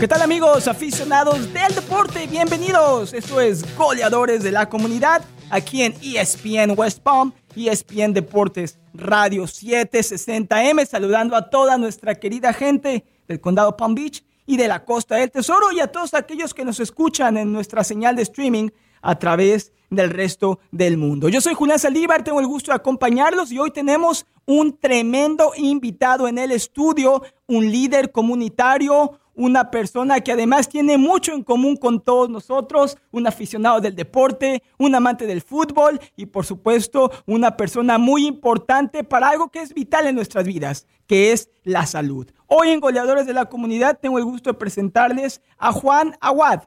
¿Qué tal amigos aficionados del deporte? Bienvenidos. Esto es Goleadores de la Comunidad aquí en ESPN West Palm, ESPN Deportes Radio 760M, saludando a toda nuestra querida gente del condado Palm Beach y de la Costa del Tesoro y a todos aquellos que nos escuchan en nuestra señal de streaming a través del resto del mundo. Yo soy Julián Saldívar, tengo el gusto de acompañarlos y hoy tenemos un tremendo invitado en el estudio, un líder comunitario, una persona que además tiene mucho en común con todos nosotros, un aficionado del deporte, un amante del fútbol y por supuesto una persona muy importante para algo que es vital en nuestras vidas, que es la salud. Hoy en Goleadores de la Comunidad tengo el gusto de presentarles a Juan Aguad,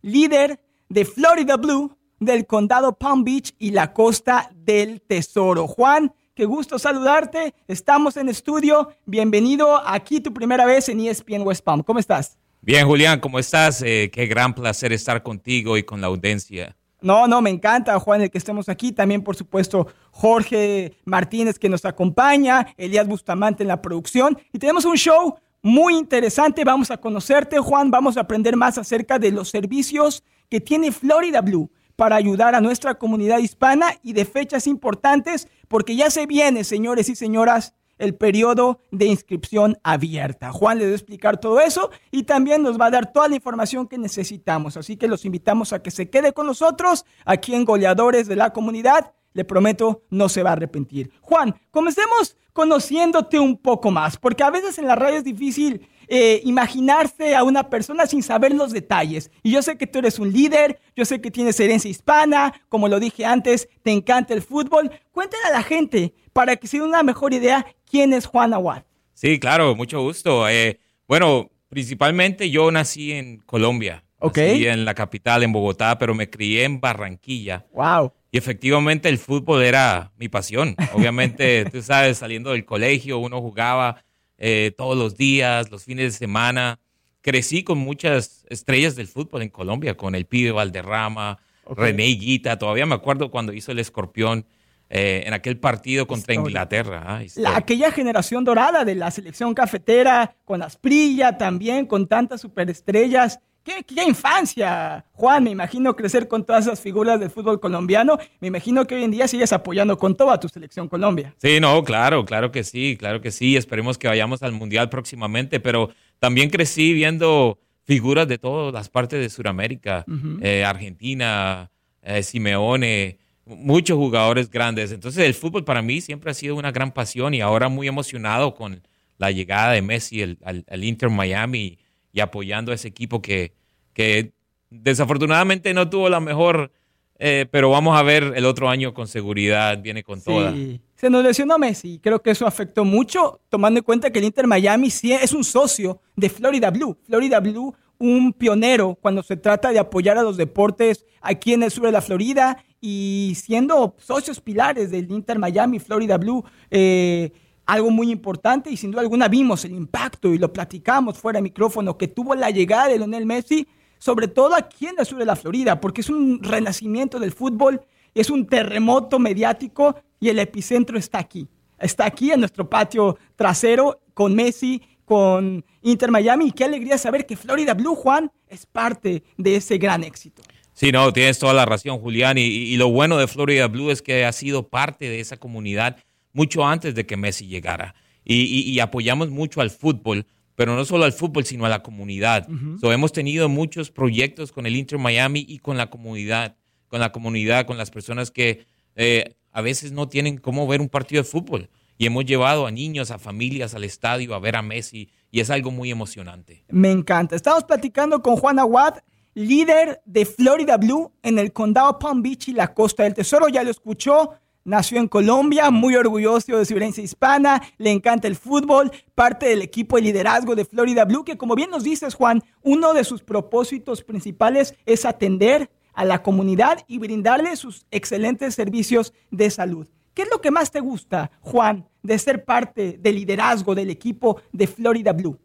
líder de Florida Blue del condado Palm Beach y la costa del Tesoro. Juan, Qué gusto saludarte. Estamos en estudio. Bienvenido aquí tu primera vez en ESPN West Palm. ¿Cómo estás? Bien, Julián, ¿cómo estás? Eh, qué gran placer estar contigo y con la audiencia. No, no, me encanta, Juan, el que estemos aquí. También, por supuesto, Jorge Martínez que nos acompaña, Elías Bustamante en la producción. Y tenemos un show muy interesante. Vamos a conocerte, Juan. Vamos a aprender más acerca de los servicios que tiene Florida Blue para ayudar a nuestra comunidad hispana y de fechas importantes, porque ya se viene, señores y señoras, el periodo de inscripción abierta. Juan les va a explicar todo eso y también nos va a dar toda la información que necesitamos. Así que los invitamos a que se quede con nosotros aquí en Goleadores de la Comunidad. Le prometo, no se va a arrepentir. Juan, comencemos conociéndote un poco más, porque a veces en la radio es difícil eh, imaginarse a una persona sin saber los detalles. Y yo sé que tú eres un líder, yo sé que tienes herencia hispana, como lo dije antes, te encanta el fútbol. Cuéntale a la gente, para que se den una mejor idea, quién es Juan Aguad. Sí, claro, mucho gusto. Eh, bueno, principalmente yo nací en Colombia. Ok. Nací en la capital, en Bogotá, pero me crié en Barranquilla. Wow. Y efectivamente el fútbol era mi pasión. Obviamente, tú sabes, saliendo del colegio, uno jugaba eh, todos los días, los fines de semana. Crecí con muchas estrellas del fútbol en Colombia, con el pibe Valderrama, René Guita. Todavía me acuerdo cuando hizo el escorpión eh, en aquel partido contra Inglaterra. Ah, la, aquella generación dorada de la selección cafetera, con Asprilla también, con tantas superestrellas. ¿Qué, ¿Qué, infancia, Juan? Me imagino crecer con todas esas figuras del fútbol colombiano. Me imagino que hoy en día sigues apoyando con toda tu selección Colombia. Sí, no, claro, claro que sí, claro que sí. Esperemos que vayamos al Mundial próximamente, pero también crecí viendo figuras de todas las partes de Sudamérica, eh, Argentina, eh, Simeone, muchos jugadores grandes. Entonces el fútbol para mí siempre ha sido una gran pasión y ahora muy emocionado con la llegada de Messi al, al Inter Miami y apoyando a ese equipo que, que desafortunadamente no tuvo la mejor, eh, pero vamos a ver el otro año con seguridad, viene con toda. Se nos lesionó Messi, creo que eso afectó mucho, tomando en cuenta que el Inter Miami sí es un socio de Florida Blue. Florida Blue, un pionero cuando se trata de apoyar a los deportes aquí en el sur de la Florida y siendo socios pilares del Inter Miami, Florida Blue. Eh, algo muy importante y sin duda alguna vimos el impacto y lo platicamos fuera de micrófono que tuvo la llegada de Lionel Messi, sobre todo aquí en el sur de la Florida, porque es un renacimiento del fútbol, es un terremoto mediático y el epicentro está aquí. Está aquí en nuestro patio trasero con Messi, con Inter Miami y qué alegría saber que Florida Blue, Juan, es parte de ese gran éxito. Sí, no, tienes toda la razón, Julián. Y, y lo bueno de Florida Blue es que ha sido parte de esa comunidad mucho antes de que Messi llegara. Y, apoyamos mucho al fútbol, pero no solo al fútbol, sino a la comunidad. hemos tenido muchos proyectos con el Inter Miami y con la comunidad, con la comunidad, con las personas que eh, a veces no tienen cómo ver un partido de fútbol. Y hemos llevado a niños, a familias al estadio a ver a Messi y es algo muy emocionante. Me encanta. Estamos platicando con Juan Aguad, líder de Florida Blue en el condado Palm Beach y la Costa del Tesoro. Ya lo escuchó Nació en Colombia, muy orgulloso de su herencia hispana, le encanta el fútbol, parte del equipo de liderazgo de Florida Blue, que como bien nos dices, Juan, uno de sus propósitos principales es atender a la comunidad y brindarle sus excelentes servicios de salud. ¿Qué es lo que más te gusta, Juan, de ser parte del liderazgo del equipo de Florida Blue?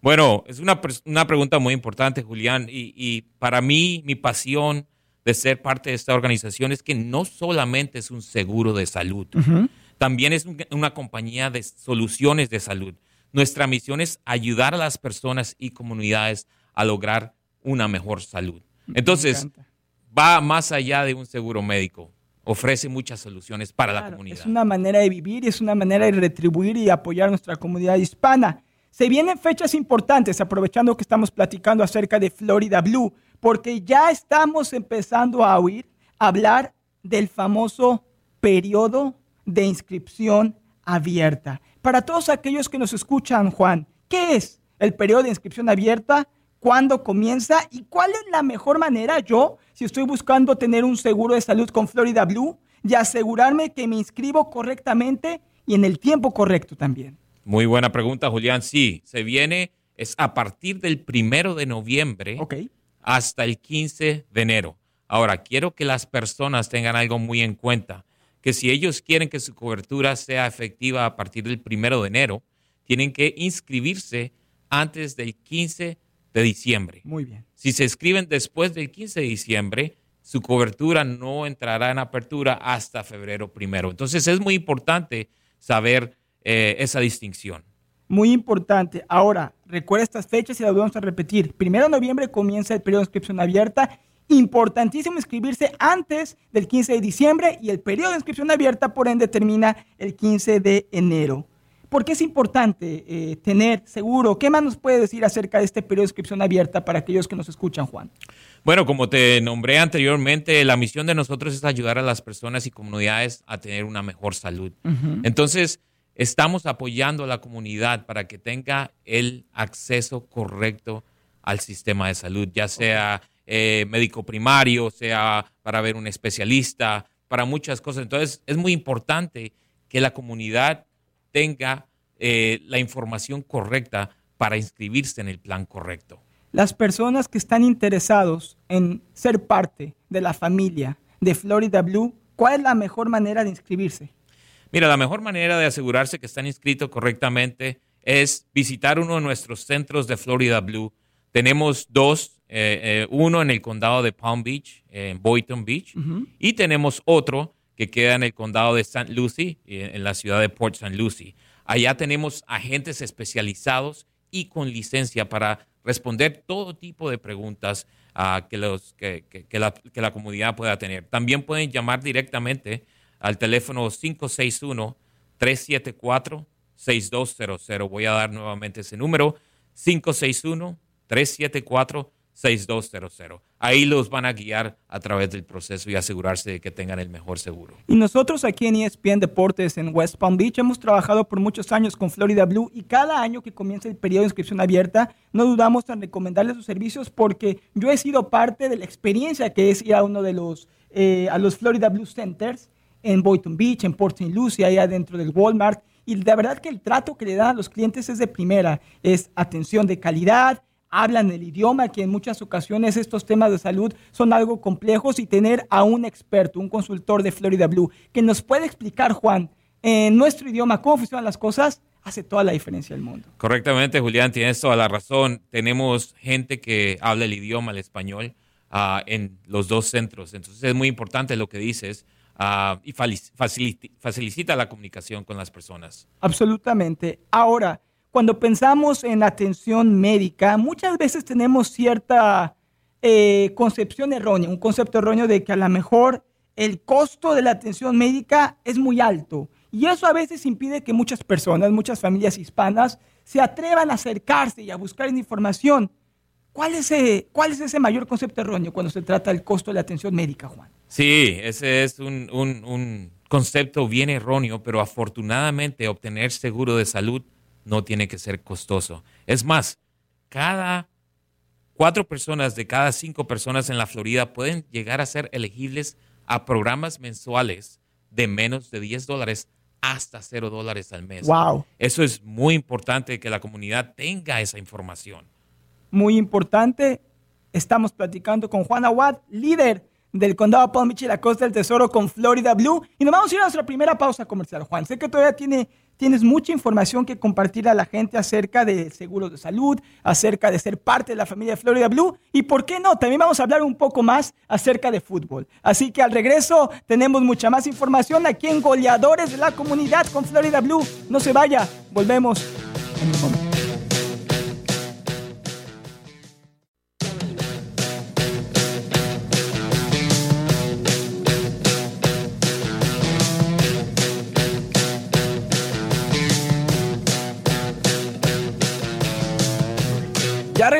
Bueno, es una, una pregunta muy importante, Julián, y, y para mí mi pasión de ser parte de esta organización es que no solamente es un seguro de salud, también es una compañía de soluciones de salud, Nuestra misión es ayudar a las personas y comunidades a lograr una mejor salud. Entonces, va más allá de un seguro médico. Ofrece muchas soluciones para la comunidad. Es una manera de vivir y es una manera de retribuir y apoyar a nuestra comunidad hispana. Se vienen fechas importantes, aprovechando que estamos platicando acerca de Florida Blue, porque ya estamos empezando a oír hablar del famoso periodo de inscripción abierta. Para todos aquellos que nos escuchan, Juan, ¿qué es el periodo de inscripción abierta? ¿Cuándo comienza? ¿Y cuál es la mejor manera yo, si estoy buscando tener un seguro de salud con Florida Blue, y asegurarme que me inscribo correctamente y en el tiempo correcto también? Muy buena pregunta, Julián. Sí, se viene, es a partir del primero de noviembre hasta el 15 de enero. Ahora, quiero que las personas tengan algo muy en cuenta, que si ellos quieren que su cobertura sea efectiva a partir del primero de enero, tienen que inscribirse antes del 15 de diciembre. Muy bien. Si se inscriben después del 15 de diciembre, su cobertura no entrará en apertura hasta febrero primero. Entonces es muy importante saber eh, esa distinción. Muy importante. Ahora, recuerda estas fechas y las vamos a repetir. Primero de noviembre comienza el periodo de inscripción abierta. Importantísimo inscribirse antes del 15 de diciembre y el periodo de inscripción abierta, por ende, termina el 15 de enero. ¿Por qué es importante eh, tener seguro? ¿Qué más nos puede decir acerca de este periodo de inscripción abierta para aquellos que nos escuchan, Juan? Bueno, como te nombré anteriormente, la misión de nosotros es ayudar a las personas y comunidades a tener una mejor salud. Entonces, estamos apoyando a la comunidad para que tenga el acceso correcto al sistema de salud, ya sea eh, médico primario, sea para ver un especialista, para muchas cosas. Entonces, es muy importante que la comunidad tenga eh, la información correcta para inscribirse en el plan correcto. Las personas que están interesados en ser parte de la familia de Florida Blue, ¿cuál es la mejor manera de inscribirse? Mira, la mejor manera de asegurarse que están inscritos correctamente es visitar uno de nuestros centros de Florida Blue. Tenemos dos, eh, eh, uno en el condado de Palm Beach, en Boynton Beach, y tenemos otro que queda en el condado de St. Lucie, en la ciudad de Port St. Lucie. Allá tenemos agentes especializados y con licencia para responder todo tipo de preguntas ah, que, los, que, la, que la comunidad pueda tener. También pueden llamar directamente al teléfono 561-374-6200. Voy a dar nuevamente ese número, 561-374-6200. 6200. Ahí los van a guiar a través del proceso y asegurarse de que tengan el mejor seguro. Y nosotros aquí en ESPN Deportes en West Palm Beach hemos trabajado por muchos años con Florida Blue y cada año que comienza el periodo de inscripción abierta, no dudamos en recomendarles sus servicios porque yo he sido parte de la experiencia que es ir a uno de los, eh, a los Florida Blue Centers en Boynton Beach, en Port St. Lucie, ahí adentro del Walmart. Y la verdad que el trato que le dan a los clientes es de primera, es atención de calidad, hablan el idioma, que en muchas ocasiones estos temas de salud son algo complejos y tener a un experto, un consultor de Florida Blue, que nos puede explicar, Juan, en nuestro idioma cómo funcionan las cosas, hace toda la diferencia del mundo. Correctamente, Julián, tienes toda la razón. Tenemos gente que habla el idioma, el español, ah, en los dos centros. Entonces es muy importante lo que dices. Ah, y facilita la comunicación con las personas. Absolutamente. Ahora, cuando pensamos en atención médica, muchas veces tenemos cierta eh, concepción errónea, un concepto erróneo de que a lo mejor el costo de la atención médica es muy alto. Y eso a veces impide que muchas personas, muchas familias hispanas, se atrevan a acercarse y a buscar información. ¿Cuál es, ese, ¿Cuál es ese mayor concepto erróneo cuando se trata del costo de la atención médica, Juan? Sí, ese es un, un concepto bien erróneo, pero afortunadamente obtener seguro de salud no tiene que ser costoso. Es más, cada cuatro personas de cada cinco personas en la Florida pueden llegar a ser elegibles a programas mensuales de menos de 10 dólares hasta 0 dólares al mes. Wow. Eso es muy importante que la comunidad tenga esa información. Muy importante. Estamos platicando con Juan Aguad, líder del condado Palm Beach y la costa del tesoro con Florida Blue. Y nos vamos a ir a nuestra primera pausa comercial, Juan. Sé que todavía tiene tienes mucha información que compartir a la gente acerca de seguros de salud, acerca de ser parte de la familia de Florida Blue y, ¿por qué no? También vamos a hablar un poco más acerca de fútbol. Así que al regreso tenemos mucha más información aquí en Goleadores de la Comunidad con Florida Blue. No se vaya, volvemos en un momento.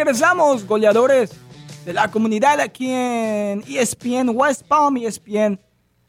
Regresamos, goleadores de la comunidad aquí en ESPN West Palm, ESPN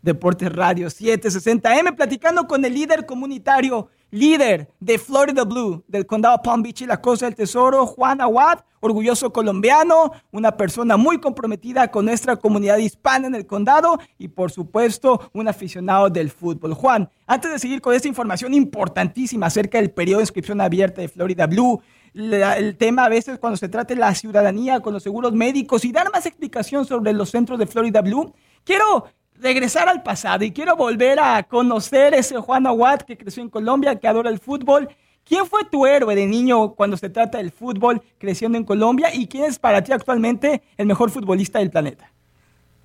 Deportes Radio 760M, platicando con el líder comunitario, líder de Florida Blue, del condado Palm Beach y la Costa del Tesoro, Juan Awad, orgulloso colombiano, una persona muy comprometida con nuestra comunidad hispana en el condado y por supuesto un aficionado del fútbol. Juan, antes de seguir con esta información importantísima acerca del periodo de inscripción abierta de Florida Blue, el tema a veces cuando se trata de la ciudadanía con los seguros médicos y dar más explicación sobre los centros de Florida Blue, quiero regresar al pasado y quiero volver a conocer ese Juan Aguad que creció en Colombia, que adora el fútbol. ¿Quién fue tu héroe de niño cuando se trata del fútbol creciendo en Colombia y quién es para ti actualmente el mejor futbolista del planeta?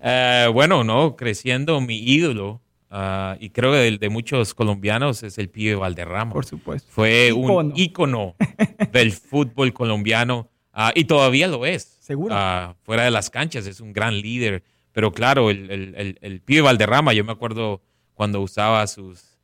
Eh, bueno, no, creciendo mi ídolo Ah, y creo que el de muchos colombianos es el pibe Valderrama. Por supuesto. Fue un ícono del fútbol colombiano ah, y todavía lo es. Seguro. Ah, fuera de las canchas es un gran líder. Pero claro, el, el, el, pibe Valderrama, yo me acuerdo cuando usaba sus,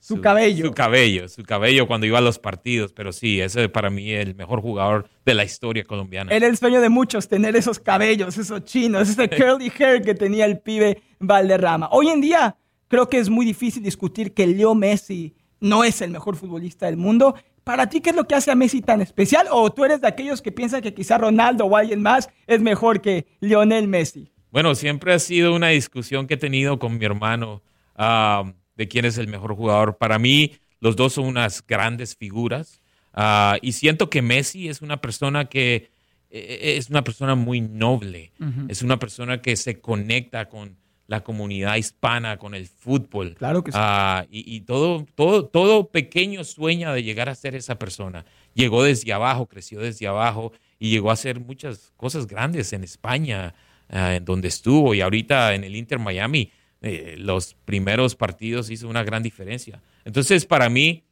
su, cabello. Su cabello, su cabello cuando iba a los partidos. Pero sí, ese para mí es el mejor jugador de la historia colombiana. Era el sueño de muchos tener esos cabellos, esos chinos, ese curly hair que tenía el pibe Valderrama. Hoy en día Creo que es muy difícil discutir que Leo Messi no es el mejor futbolista del mundo. ¿Para ti qué es lo que hace a Messi tan especial? ¿O tú eres de aquellos que piensan que quizá Ronaldo o alguien más es mejor que Lionel Messi? Bueno, siempre ha sido una discusión que he tenido con mi hermano ah, de quién es el mejor jugador. Para mí, los dos son unas grandes figuras. Ah, y siento que Messi es una persona que eh, es una persona muy noble. Es una persona que se conecta con la comunidad hispana con el fútbol. Claro que sí. Ah, y, todo, todo, todo pequeño sueña de llegar a ser esa persona. Llegó desde abajo, creció desde abajo y llegó a hacer muchas cosas grandes en España, ah, en donde estuvo. Y ahorita en el Inter Miami, eh, los primeros partidos hizo una gran diferencia. Entonces, para mí,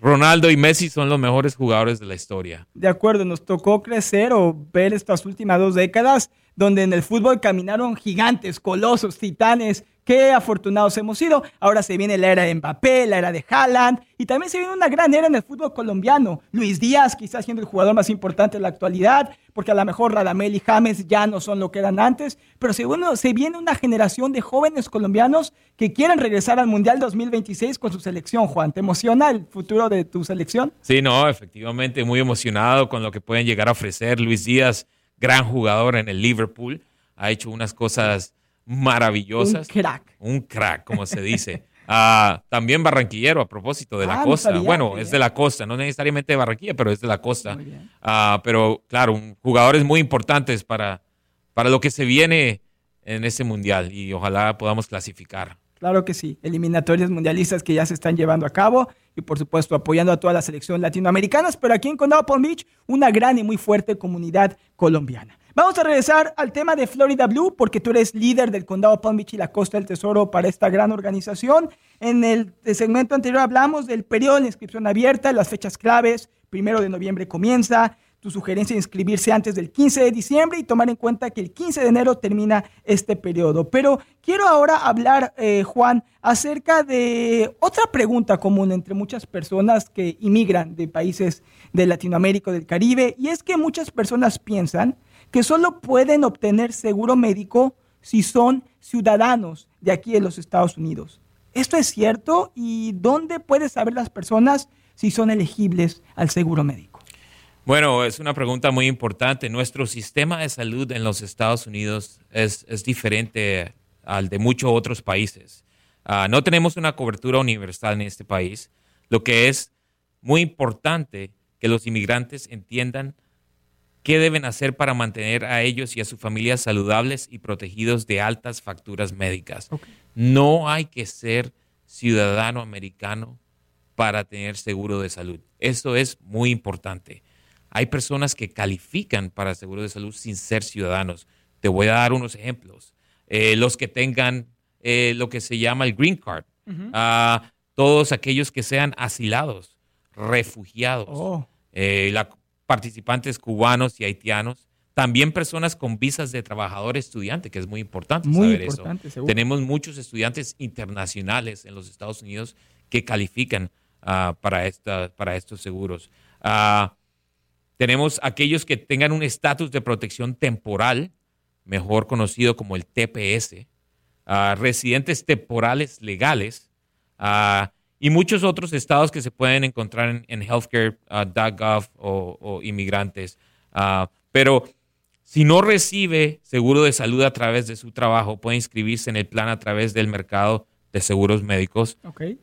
Ronaldo y Messi son los mejores jugadores de la historia. De acuerdo, nos tocó crecer o ver estas últimas dos décadas donde en el fútbol caminaron gigantes, colosos, titanes. Qué afortunados hemos sido. Ahora se viene la era de Mbappé, la era de Haaland y también se viene una gran era en el fútbol colombiano. Luis Díaz quizás siendo el jugador más importante de la actualidad, porque a lo mejor Radamel y James ya no son lo que eran antes, pero se, se viene una generación de jóvenes colombianos que quieren regresar al Mundial 2026 con su selección, Juan. ¿Te emociona el futuro de tu selección? Sí, no, efectivamente, muy emocionado con lo que pueden llegar a ofrecer Luis Díaz gran jugador en el Liverpool, ha hecho unas cosas maravillosas. Un crack. Un crack, como se dice. Ah, también barranquillero a propósito de la ah, costa. bueno, es de la costa, no necesariamente de Barranquilla, pero es de la costa. Ah, pero claro, jugadores muy importantes para, para lo que se viene en ese mundial y ojalá podamos clasificar. Claro que sí, eliminatorias mundialistas que ya se están llevando a cabo y por supuesto apoyando a toda la selección latinoamericanas, pero aquí en Condado Palm Beach una gran y muy fuerte comunidad colombiana. Vamos a regresar al tema de Florida Blue porque tú eres líder del Condado Palm Beach y la Costa del Tesoro para esta gran organización. En el segmento anterior hablamos del periodo de inscripción abierta, las fechas claves, primero de noviembre comienza, tu sugerencia de inscribirse antes del 15 de diciembre y tomar en cuenta que el 15 de enero termina este periodo. Pero quiero ahora hablar, eh, Juan, acerca de otra pregunta común entre muchas personas que inmigran de países de Latinoamérica o del Caribe, y es que muchas personas piensan que solo pueden obtener seguro médico si son ciudadanos de aquí de los Estados Unidos. ¿Esto es cierto? ¿Y dónde pueden saber las personas si son elegibles al seguro médico? Bueno, es una pregunta muy importante. Nuestro sistema de salud en los Estados Unidos es, diferente al de muchos otros países. Ah, no tenemos una cobertura universal en este país, lo que es muy importante que los inmigrantes entiendan qué deben hacer para mantener a ellos y a sus familias saludables y protegidos de altas facturas médicas. No hay que ser ciudadano americano para tener seguro de salud. Eso es muy importante. Hay personas que califican para seguro de salud sin ser ciudadanos. Te voy a dar unos ejemplos. Eh, los que tengan eh, lo que se llama el green card, ah, todos aquellos que sean asilados, refugiados, oh. eh, participantes cubanos y haitianos, también personas con visas de trabajador estudiante, que es muy importante muy saber importante, eso. Tenemos muchos estudiantes internacionales en los Estados Unidos que califican ah, para, esta, para estos seguros. Ah, tenemos aquellos que tengan un estatus de protección temporal, mejor conocido como el TPS, ah, residentes temporales legales y muchos otros estados que se pueden encontrar en, healthcare.gov o, o, inmigrantes. pero si no recibe seguro de salud a través de su trabajo, puede inscribirse en el plan a través del mercado de seguros médicos,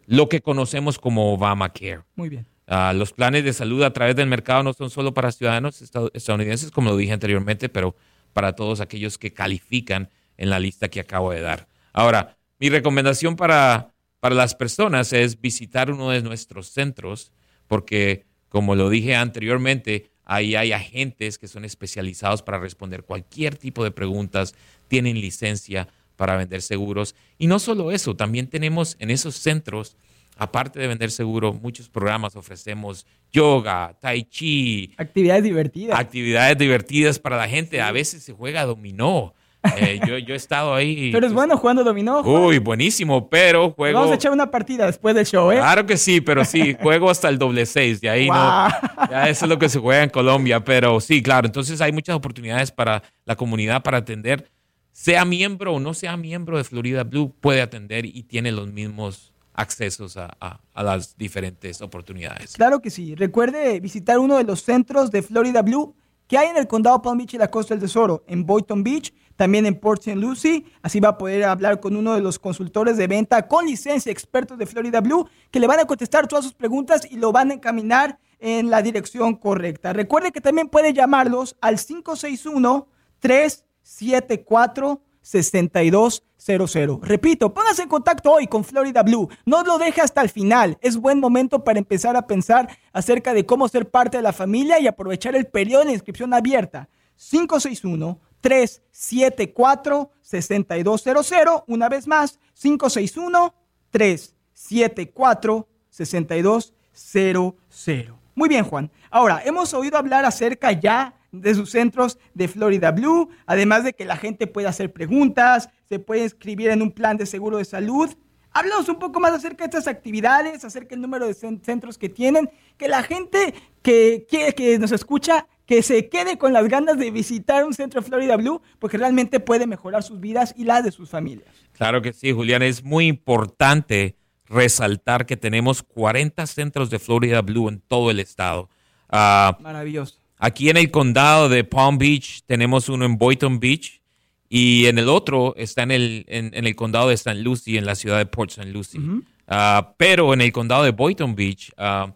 lo que conocemos como Obamacare. Muy bien. Ah, los planes de salud a través del mercado no son solo para ciudadanos estadounidenses, como lo dije anteriormente, pero para todos aquellos que califican en la lista que acabo de dar. Ahora, mi recomendación para, para las personas es visitar uno de nuestros centros, porque, como lo dije anteriormente, Ahí hay agentes que son especializados para responder cualquier tipo de preguntas, tienen licencia para vender seguros. Y no solo eso, también tenemos en esos centros, aparte de vender seguro, muchos programas ofrecemos yoga, tai chi. Actividades divertidas. Actividades divertidas para la gente. A veces se juega dominó. Eh, yo, yo, he estado ahí. Pero es bueno jugando dominó. Uy, buenísimo, pero juego. Vamos a echar una partida después del show, ¿eh? Claro que sí, pero sí, juego hasta el doble seis. De ahí no. Ya eso es lo que se juega en Colombia, pero sí, claro. Entonces hay muchas oportunidades para la comunidad para atender. Sea miembro o no sea miembro de Florida Blue, puede atender y tiene los mismos accesos a, las diferentes oportunidades. Claro que sí. Recuerde visitar uno de los centros de Florida Blue que hay en el condado Palm Beach y la Costa del Tesoro, en Boynton Beach también en Port St. Lucie. Así va a poder hablar con uno de los consultores de venta con licencia expertos de Florida Blue que le van a contestar todas sus preguntas y lo van a encaminar en la dirección correcta. Recuerde que también puede llamarlos al 561 374 6200. Repito, póngase en contacto hoy con Florida Blue. No lo deje hasta el final. Es buen momento para empezar a pensar acerca de cómo ser parte de la familia y aprovechar el periodo de inscripción abierta. 561 374-6200. Una vez más, 561-374-6200. Muy bien, Juan. Ahora, hemos oído hablar acerca ya de sus centros de Florida Blue, además de que la gente puede hacer preguntas, se puede inscribir en un plan de seguro de salud. Háblanos un poco más acerca de estas actividades, acerca del número de centros que tienen, que la gente que, que, que nos escucha que se quede con las ganas de visitar un centro de Florida Blue, porque realmente puede mejorar sus vidas y las de sus familias. Claro que sí, Julián. Es muy importante resaltar que tenemos 40 centros de Florida Blue en todo el estado. Ah, Maravilloso. Aquí en el condado de Palm Beach tenemos uno en Boynton Beach y en el otro está en el, en, el condado de St. Lucie, en la ciudad de Port St. Lucie. Ah, pero en el condado de Boynton Beach uh,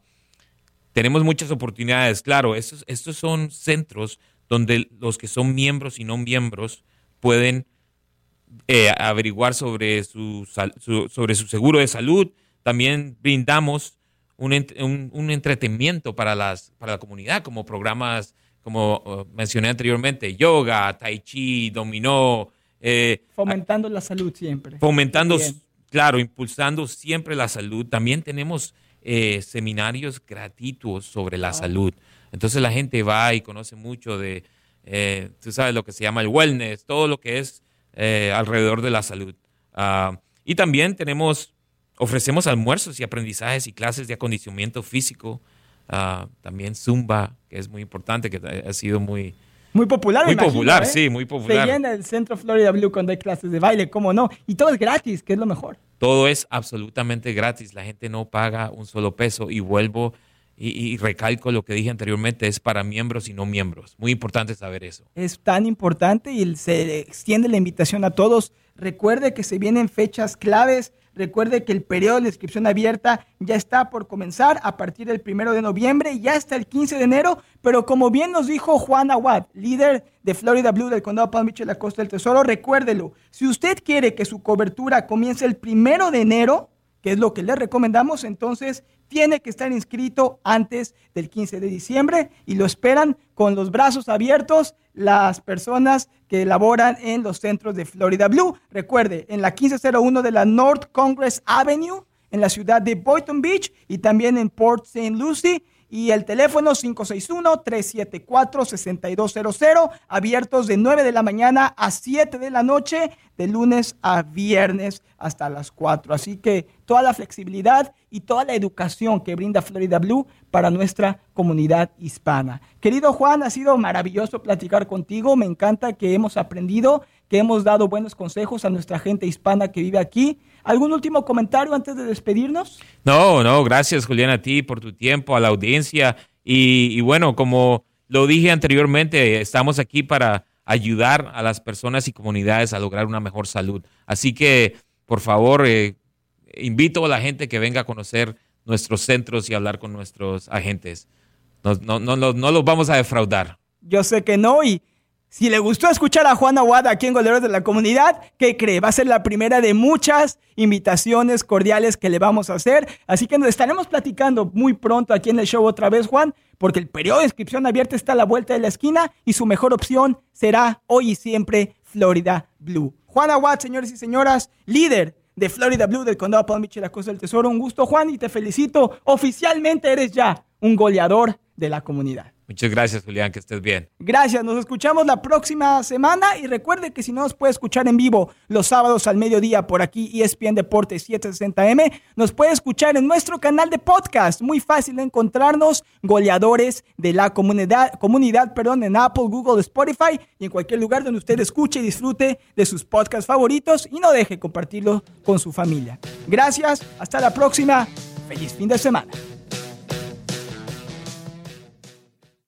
tenemos muchas oportunidades. Claro, estos, estos son centros donde los que son miembros y no miembros pueden eh, averiguar sobre su, sobre su seguro de salud. También brindamos un, un, entretenimiento para, las, para la comunidad, como programas, como uh, mencioné anteriormente, yoga, tai chi, dominó. Eh, fomentando la salud siempre. Fomentando, claro, impulsando siempre la salud. También tenemos eh, seminarios gratuitos sobre la salud. Entonces la gente va y conoce mucho de, eh, tú sabes, lo que se llama el wellness, todo lo que es alrededor de la salud. Ah, y también tenemos, ofrecemos almuerzos y aprendizajes y clases de acondicionamiento físico. Ah, también Zumba, que es muy importante, que ha sido muy, muy popular, Muy popular, sí, muy popular. Se llena el Centro Florida Blue cuando hay clases de baile, ¿cómo no? Y todo es gratis, que es lo mejor. Todo es absolutamente gratis. La gente no paga un solo peso. Y vuelvo y, recalco lo que dije anteriormente, es para miembros y no miembros. Muy importante saber eso. Es tan importante y se extiende la invitación a todos. Recuerde que se vienen fechas claves Recuerde que el periodo de inscripción abierta ya está por comenzar a partir del primero de noviembre y hasta el 15 de enero. Pero como bien nos dijo Juan Aguad, líder de Florida Blue del condado Palm Beach de la Costa del Tesoro, recuérdelo. Si usted quiere que su cobertura comience el primero de enero, que es lo que le recomendamos, entonces tiene que estar inscrito antes del 15 de diciembre y lo esperan con los brazos abiertos las personas que laboran en los centros de Florida Blue. Recuerde, en la 1501 de la North Congress Avenue, en la ciudad de Boynton Beach y también en Port St. Lucie y el teléfono 561-374-6200, abiertos de 9 de la mañana a 7 de la noche, de lunes a viernes hasta las 4. Así que toda la flexibilidad y toda la educación que brinda Florida Blue para nuestra comunidad hispana. Querido Juan, ha sido maravilloso platicar contigo. Me encanta que hemos aprendido, que hemos dado buenos consejos a nuestra gente hispana que vive aquí ¿Algún último comentario antes de despedirnos? No, no, gracias Julián a ti por tu tiempo, a la audiencia. Y, bueno, como lo dije anteriormente, estamos aquí para ayudar a las personas y comunidades a lograr una mejor salud. Así que, por favor, eh, invito a la gente que venga a conocer nuestros centros y hablar con nuestros agentes. No, no, no, no los vamos a defraudar. Yo sé que no y si le gustó escuchar a Juan Aguad aquí en Goleros de la Comunidad, ¿qué cree? Va a ser la primera de muchas invitaciones cordiales que le vamos a hacer. Así que nos estaremos platicando muy pronto aquí en el show otra vez, Juan, porque el periodo de inscripción abierta está a la vuelta de la esquina y su mejor opción será hoy y siempre Florida Blue. Juan Aguad, señores y señoras, líder de Florida Blue del Condado Palm Beach y la Costa del Tesoro. Un gusto, Juan, y te felicito. Oficialmente eres ya un goleador de la comunidad. Muchas gracias, Julián, que estés bien. Gracias, nos escuchamos la próxima semana y recuerde que si no nos puede escuchar en vivo los sábados al mediodía por aquí ESPN Deportes 760M, nos puede escuchar en nuestro canal de podcast. Muy fácil de encontrarnos, goleadores de la comunidad, comunidad perdón, en Apple, Google, Spotify y en cualquier lugar donde usted escuche y disfrute de sus podcasts favoritos y no deje compartirlo con su familia. Gracias, hasta la próxima. Feliz fin de semana.